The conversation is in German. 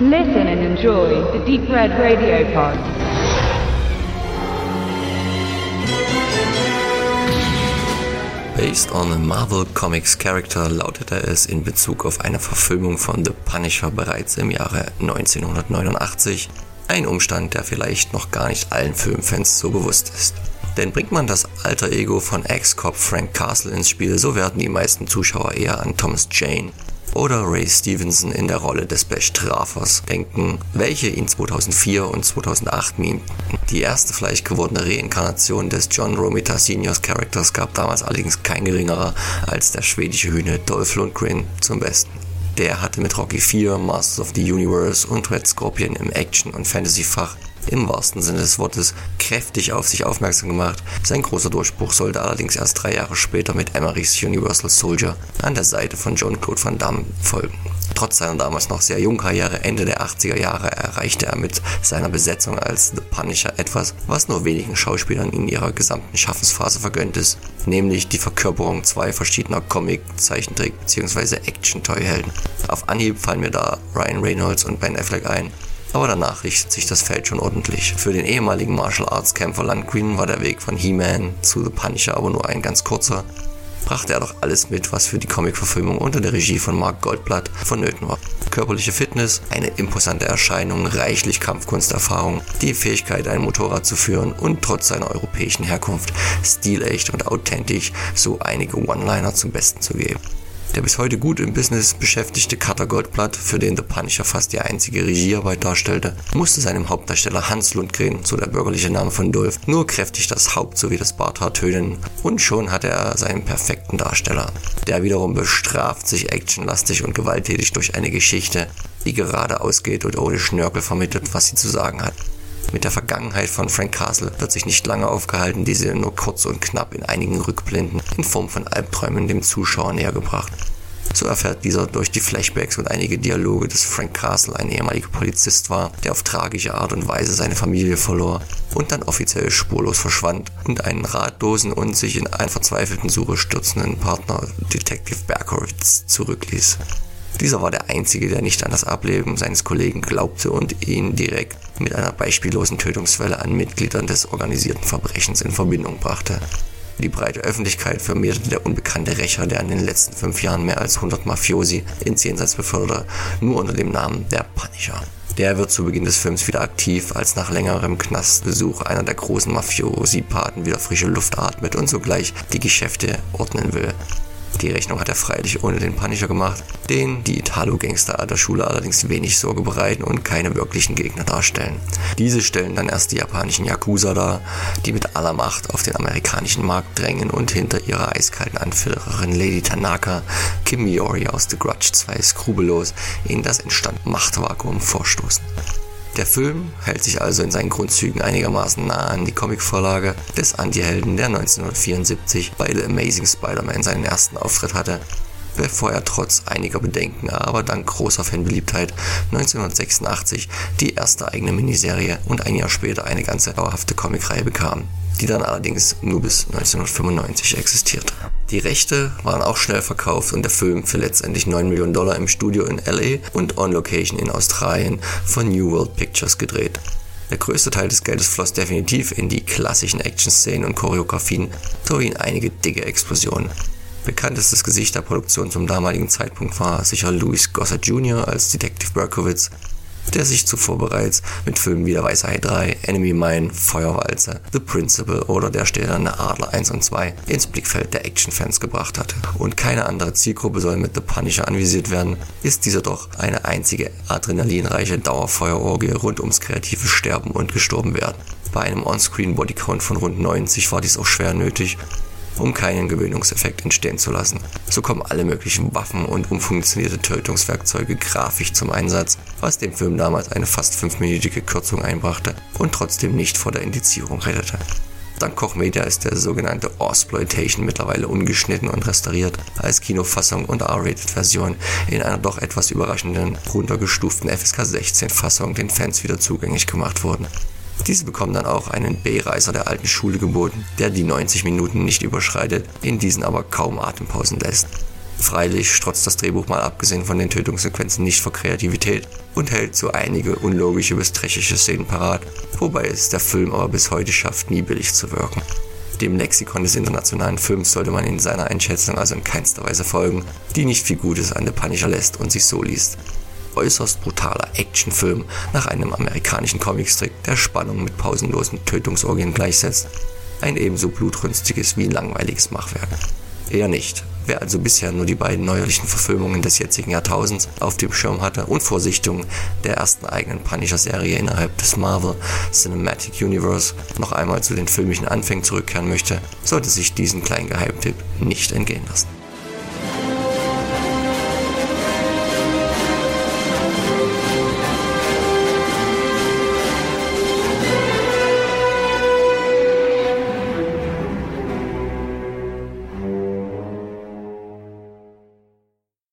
Listen and enjoy the Deep Red Radio Pod. Based on a Marvel Comics character lautete es in Bezug auf eine Verfilmung von The Punisher bereits im Jahre 1989. Ein Umstand, der vielleicht noch gar nicht allen Filmfans so bewusst ist. Denn bringt man das alter Ego von Ex-Cop Frank Castle ins Spiel, so werden die meisten Zuschauer eher an Thomas Jane oder Ray Stevenson in der Rolle des Bestrafers denken, welche ihn 2004 und 2008 mimten. Die erste vielleicht gewordene Reinkarnation des John Romita Seniors Charakters gab damals allerdings kein geringerer als der schwedische Hühne Dolph Lundgren zum Besten. Der hatte mit Rocky 4, Masters of the Universe und Red Scorpion im Action- und Fantasy-Fach im wahrsten Sinne des Wortes kräftig auf sich aufmerksam gemacht. Sein großer Durchbruch sollte allerdings erst drei Jahre später mit Emerys Universal Soldier an der Seite von Jean-Claude Van Damme folgen. Trotz seiner damals noch sehr jungen Karriere Ende der 80er Jahre erreichte er mit seiner Besetzung als The Punisher etwas, was nur wenigen Schauspielern in ihrer gesamten Schaffensphase vergönnt ist, nämlich die Verkörperung zwei verschiedener Comic-, Zeichentrick- bzw. Action-Toy-Helden. Auf Anhieb fallen mir da Ryan Reynolds und Ben Affleck ein, aber danach richtet sich das Feld schon ordentlich. Für den ehemaligen Martial Arts Kämpfer Landgreen war der Weg von He-Man zu The Punisher aber nur ein ganz kurzer. Brachte er doch alles mit, was für die Comic-Verfilmung unter der Regie von Mark Goldblatt vonnöten war. Körperliche Fitness, eine imposante Erscheinung, reichlich Kampfkunsterfahrung, die Fähigkeit, ein Motorrad zu führen und trotz seiner europäischen Herkunft stilecht und authentisch so einige One-Liner zum Besten zu geben. Der bis heute gut im Business beschäftigte Cutter Goldblatt, für den The Punisher fast die einzige Regiearbeit darstellte, musste seinem Hauptdarsteller Hans Lundgren, so der bürgerliche Name von Dolph, nur kräftig das Haupt sowie das Barthaar tönen und schon hatte er seinen perfekten Darsteller. Der wiederum bestraft sich actionlastig und gewalttätig durch eine Geschichte, die gerade ausgeht und ohne Schnörkel vermittelt, was sie zu sagen hat. Mit der Vergangenheit von Frank Castle wird sich nicht lange aufgehalten, diese nur kurz und knapp in einigen Rückblenden in Form von Albträumen dem Zuschauer nähergebracht. So erfährt dieser durch die Flashbacks und einige Dialoge, dass Frank Castle ein ehemaliger Polizist war, der auf tragische Art und Weise seine Familie verlor und dann offiziell spurlos verschwand und einen ratlosen und sich in einen verzweifelten Suche stürzenden Partner Detective Berkowitz zurückließ. Dieser war der Einzige, der nicht an das Ableben seines Kollegen glaubte und ihn direkt mit einer beispiellosen Tötungswelle an Mitgliedern des organisierten Verbrechens in Verbindung brachte. Die breite Öffentlichkeit vermehrte der unbekannte Rächer, der in den letzten fünf Jahren mehr als 100 Mafiosi ins Jenseits beförderte, nur unter dem Namen der Punisher. Der wird zu Beginn des Films wieder aktiv, als nach längerem Knastbesuch einer der großen Mafiosi-Paten wieder frische Luft atmet und sogleich die Geschäfte ordnen will. Die Rechnung hat er freilich ohne den Punisher gemacht, den die Italo-Gangster der Schule allerdings wenig Sorge bereiten und keine wirklichen Gegner darstellen. Diese stellen dann erst die japanischen Yakuza dar, die mit aller Macht auf den amerikanischen Markt drängen und hinter ihrer eiskalten Anführerin Lady Tanaka Kim Miori aus The Grudge 2 skrupellos in das entstandene Machtvakuum vorstoßen. Der Film hält sich also in seinen Grundzügen einigermaßen nah an die Comicvorlage des Antihelden, der 1974 bei The Amazing Spider-Man seinen ersten Auftritt hatte, bevor er trotz einiger Bedenken, aber dank großer Fanbeliebtheit 1986 die erste eigene Miniserie und ein Jahr später eine ganze dauerhafte Comicreihe bekam, die dann allerdings nur bis 1995 existierte. Die Rechte waren auch schnell verkauft und der Film für letztendlich 9 Millionen Dollar im Studio in LA und on Location in Australien von New World Pictures gedreht. Der größte Teil des Geldes floss definitiv in die klassischen Action-Szenen und Choreografien sowie in einige dicke Explosionen. Bekanntestes Gesicht der Produktion zum damaligen Zeitpunkt war sicher Louis Gossett Jr. als Detective Berkowitz, der sich zuvor bereits mit Filmen wie Der Weiße Hai 3, Enemy Mine, Feuerwalze, The Principal oder Der stählerne Adler 1 und 2 ins Blickfeld der Actionfans gebracht hatte. Und keine andere Zielgruppe soll mit The Punisher anvisiert werden, ist dieser doch eine einzige adrenalinreiche Dauerfeuerorgie rund ums kreative Sterben und gestorben werden. Bei einem On-Screen-Bodycount von rund 90 war dies auch schwer nötig, um keinen Gewöhnungseffekt entstehen zu lassen. So kommen alle möglichen Waffen und umfunktionierte Tötungswerkzeuge grafisch zum Einsatz, was dem Film damals eine fast fünfminütige Kürzung einbrachte und trotzdem nicht vor der Indizierung rettete. Dank Koch Media ist der sogenannte Ausploitation mittlerweile ungeschnitten und restauriert als Kinofassung und R-Rated-Version in einer doch etwas überraschenden, runtergestuften FSK 16-Fassung den Fans wieder zugänglich gemacht wurden. Diese bekommen dann auch einen B-Reiser der alten Schule geboten, der die 90 Minuten nicht überschreitet, in diesen aber kaum Atempausen lässt. Freilich strotzt das Drehbuch mal abgesehen von den Tötungssequenzen nicht vor Kreativität und hält so einige unlogische bis trächtige Szenen parat, wobei es der Film aber bis heute schafft, nie billig zu wirken. Dem Lexikon des internationalen Films sollte man in seiner Einschätzung also in keinster Weise folgen, die nicht viel Gutes an The Punisher lässt und sich so liest. Äußerst brutaler Actionfilm nach einem amerikanischen Comicstrick, der Spannung mit pausenlosen Tötungsorgien gleichsetzt. Ein ebenso blutrünstiges wie langweiliges Machwerk. Eher nicht. Wer also bisher nur die beiden neuerlichen Verfilmungen des jetzigen Jahrtausends auf dem Schirm hatte und vor Sichtung der ersten eigenen Punisher-Serie innerhalb des Marvel Cinematic Universe noch einmal zu den filmischen Anfängen zurückkehren möchte, sollte sich diesen kleinen Geheimtipp nicht entgehen lassen.